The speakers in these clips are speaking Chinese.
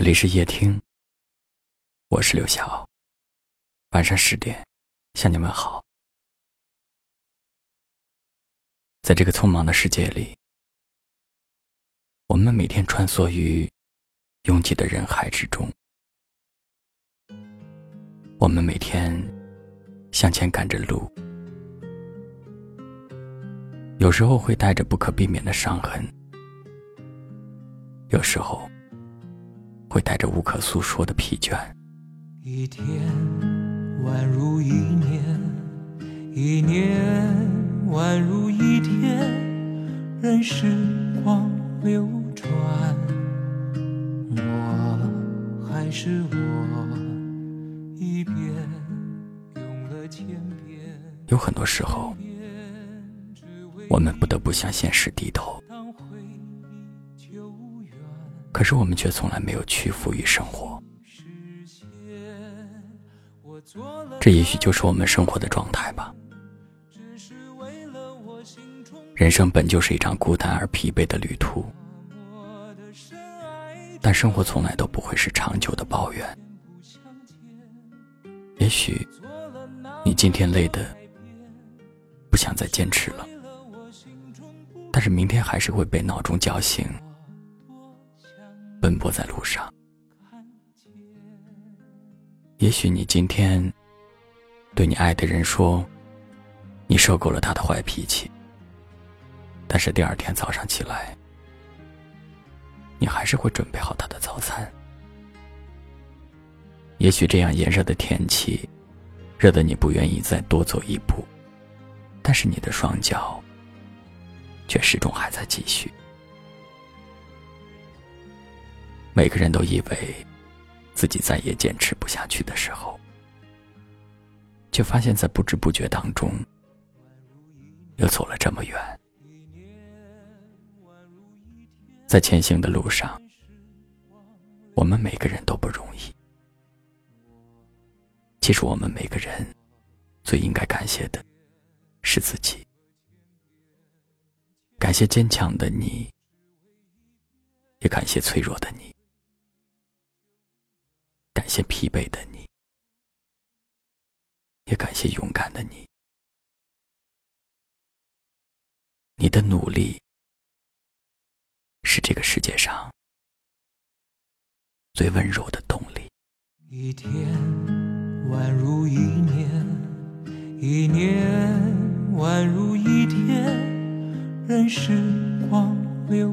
这里是夜听，我是刘晓。晚上十点，向你们好。在这个匆忙的世界里，我们每天穿梭于拥挤的人海之中，我们每天向前赶着路，有时候会带着不可避免的伤痕，有时候。会带着无可诉说的疲倦。一天宛如一年，一年宛如一天，任时光流转，我还是我，一遍用了千遍。有很多时候，我们不得不向现实低头。可是我们却从来没有屈服于生活，这也许就是我们生活的状态吧。人生本就是一场孤单而疲惫的旅途，但生活从来都不会是长久的抱怨。也许你今天累的不想再坚持了，但是明天还是会被闹钟叫醒。奔波在路上，也许你今天对你爱的人说，你受够了他的坏脾气，但是第二天早上起来，你还是会准备好他的早餐。也许这样炎热的天气，热得你不愿意再多走一步，但是你的双脚却始终还在继续。每个人都以为自己再也坚持不下去的时候，却发现，在不知不觉当中，又走了这么远。在前行的路上，我们每个人都不容易。其实，我们每个人最应该感谢的是自己，感谢坚强的你，也感谢脆弱的你。感谢疲惫的你，也感谢勇敢的你。你的努力是这个世界上最温柔的动力。一天宛如一年，一年宛如一天，任时光流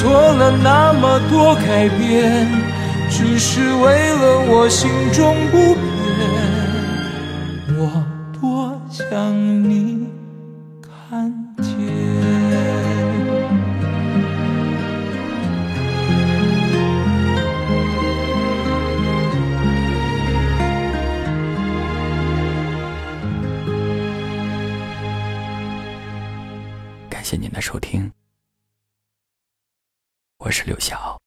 做了那么多改变，只是为了我心中不变。我多想你看见。感谢您的收听，我是刘晓。